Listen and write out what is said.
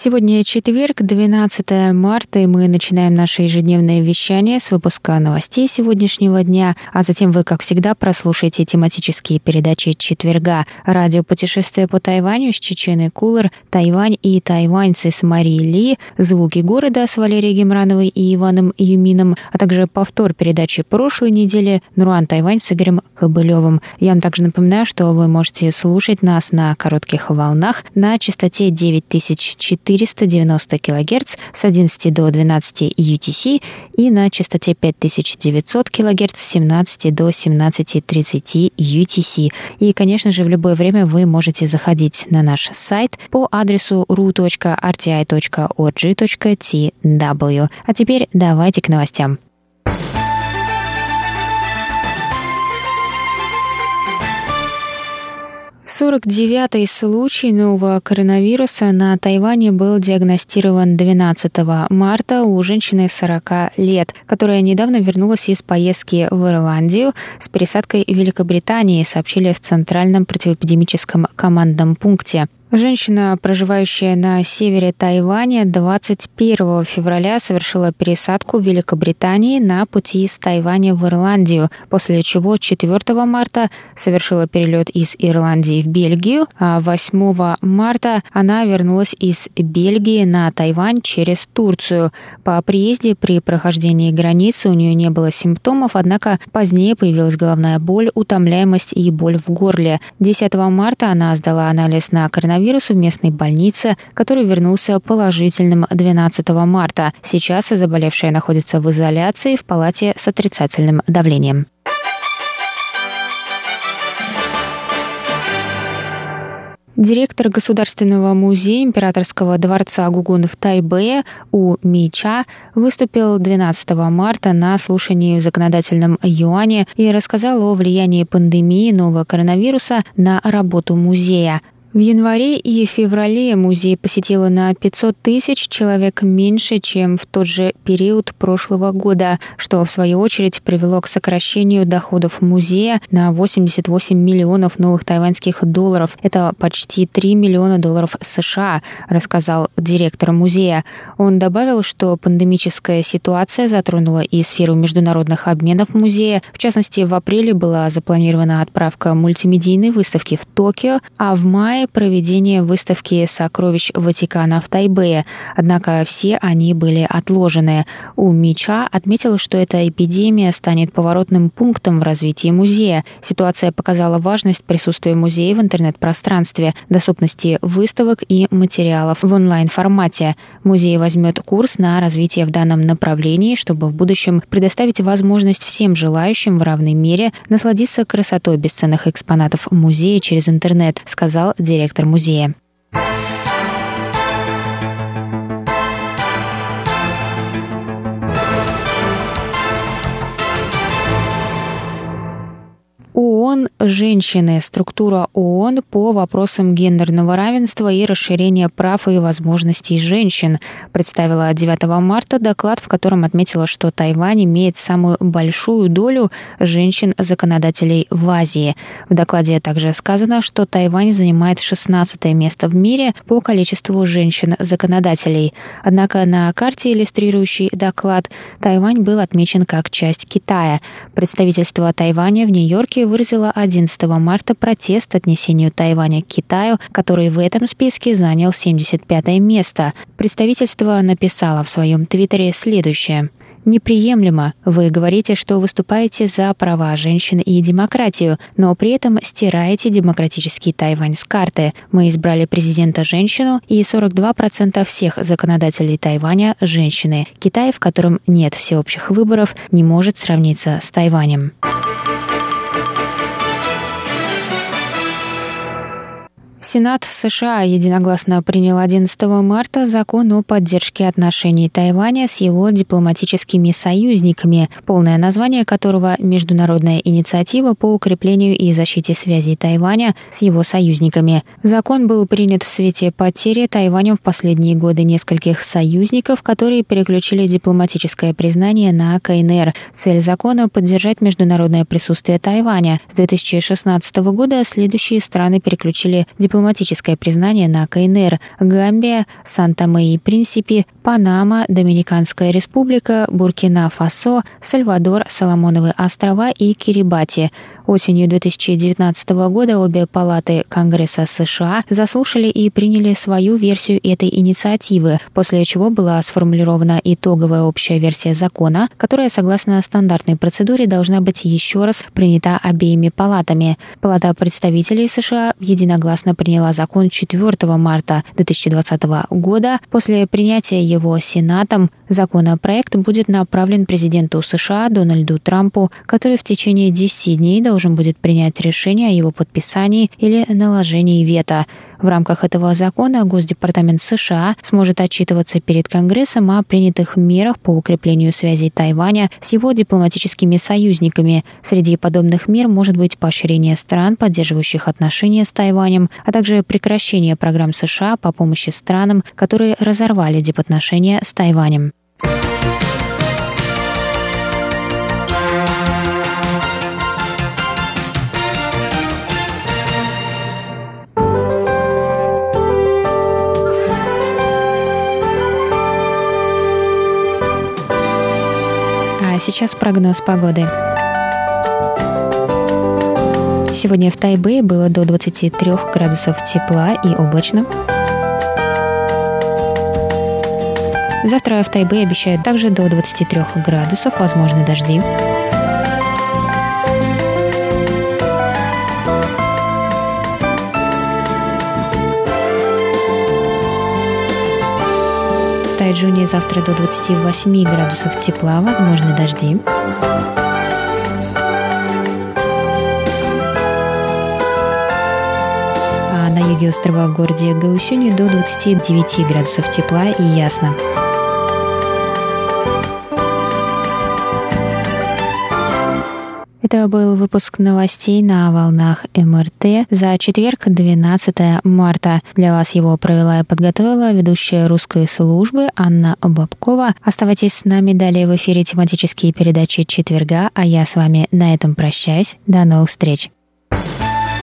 Сегодня четверг, 12 марта, и мы начинаем наше ежедневное вещание с выпуска новостей сегодняшнего дня, а затем вы, как всегда, прослушаете тематические передачи четверга. Радио «Путешествие по Тайваню» с Чеченой Кулер, Тайвань и тайваньцы с Марией Ли, «Звуки города» с Валерией Гемрановой и Иваном Юмином, а также повтор передачи прошлой недели «Нуруан Тайвань» с Игорем Кобылевым. Я вам также напоминаю, что вы можете слушать нас на коротких волнах на частоте 9400 490 кГц с 11 до 12 UTC и на частоте 5900 кГц с 17 до 17.30 UTC. И, конечно же, в любое время вы можете заходить на наш сайт по адресу ru.rti.org.tw. А теперь давайте к новостям. 49-й случай нового коронавируса на Тайване был диагностирован 12 марта у женщины 40 лет, которая недавно вернулась из поездки в Ирландию с пересадкой в Великобритании, сообщили в Центральном противоэпидемическом командном пункте. Женщина, проживающая на севере Тайваня, 21 февраля совершила пересадку в Великобритании на пути из Тайваня в Ирландию, после чего 4 марта совершила перелет из Ирландии в Бельгию, а 8 марта она вернулась из Бельгии на Тайвань через Турцию. По приезде при прохождении границы у нее не было симптомов, однако позднее появилась головная боль, утомляемость и боль в горле. 10 марта она сдала анализ на коронавирус коронавирусу в местной больнице, который вернулся положительным 12 марта. Сейчас заболевшая находится в изоляции в палате с отрицательным давлением. Директор Государственного музея Императорского дворца Гугун в Тайбэе У Мича выступил 12 марта на слушании в законодательном юане и рассказал о влиянии пандемии нового коронавируса на работу музея. В январе и феврале музей посетило на 500 тысяч человек меньше, чем в тот же период прошлого года, что в свою очередь привело к сокращению доходов музея на 88 миллионов новых тайваньских долларов. Это почти 3 миллиона долларов США, рассказал директор музея. Он добавил, что пандемическая ситуация затронула и сферу международных обменов музея. В частности, в апреле была запланирована отправка мультимедийной выставки в Токио, а в мае мае проведение выставки сокровищ Ватикана в Тайбэе, однако все они были отложены. У Мича отметил, что эта эпидемия станет поворотным пунктом в развитии музея. Ситуация показала важность присутствия музея в интернет-пространстве, доступности выставок и материалов в онлайн-формате. Музей возьмет курс на развитие в данном направлении, чтобы в будущем предоставить возможность всем желающим в равной мере насладиться красотой бесценных экспонатов музея через интернет, сказал директор музея. ООН «Женщины. Структура ООН по вопросам гендерного равенства и расширения прав и возможностей женщин» представила 9 марта доклад, в котором отметила, что Тайвань имеет самую большую долю женщин-законодателей в Азии. В докладе также сказано, что Тайвань занимает 16 место в мире по количеству женщин-законодателей. Однако на карте, иллюстрирующей доклад, Тайвань был отмечен как часть Китая. Представительство Тайваня в Нью-Йорке выразила 11 марта протест отнесению Тайваня к Китаю, который в этом списке занял 75 место. Представительство написало в своем твиттере следующее – неприемлемо. Вы говорите, что выступаете за права женщин и демократию, но при этом стираете демократический Тайвань с карты. Мы избрали президента женщину, и 42% всех законодателей Тайваня – женщины. Китай, в котором нет всеобщих выборов, не может сравниться с Тайванем. Сенат США единогласно принял 11 марта закон о поддержке отношений Тайваня с его дипломатическими союзниками, полное название которого «Международная инициатива по укреплению и защите связей Тайваня с его союзниками». Закон был принят в свете потери Тайванем в последние годы нескольких союзников, которые переключили дипломатическое признание на КНР. Цель закона – поддержать международное присутствие Тайваня. С 2016 года следующие страны переключили дипломатическое дипломатическое признание на КНР, Гамбия, Санта-Мэ и Принсипи, Панама, Доминиканская республика, Буркина-Фасо, Сальвадор, Соломоновы острова и Кирибати. Осенью 2019 года обе палаты Конгресса США заслушали и приняли свою версию этой инициативы, после чего была сформулирована итоговая общая версия закона, которая, согласно стандартной процедуре, должна быть еще раз принята обеими палатами. Палата представителей США единогласно приняла закон 4 марта 2020 года. После принятия его Сенатом законопроект будет направлен президенту США Дональду Трампу, который в течение 10 дней должен будет принять решение о его подписании или наложении вето. В рамках этого закона Госдепартамент США сможет отчитываться перед Конгрессом о принятых мерах по укреплению связей Тайваня с его дипломатическими союзниками. Среди подобных мер может быть поощрение стран, поддерживающих отношения с Тайванем, а также прекращение программ США по помощи странам, которые разорвали дипотношения с Тайванем. А сейчас прогноз погоды. Сегодня в Тайбе было до 23 градусов тепла и облачно. Завтра в Тайбе обещают также до 23 градусов, возможны дожди. В Тайджуне завтра до 28 градусов тепла, возможны дожди. Юге острова в городе Гаусюни до 29 градусов тепла и ясно. Это был выпуск новостей на волнах МРТ за четверг, 12 марта. Для вас его провела и подготовила ведущая русской службы Анна Бабкова. Оставайтесь с нами далее в эфире тематические передачи четверга, а я с вами на этом прощаюсь. До новых встреч.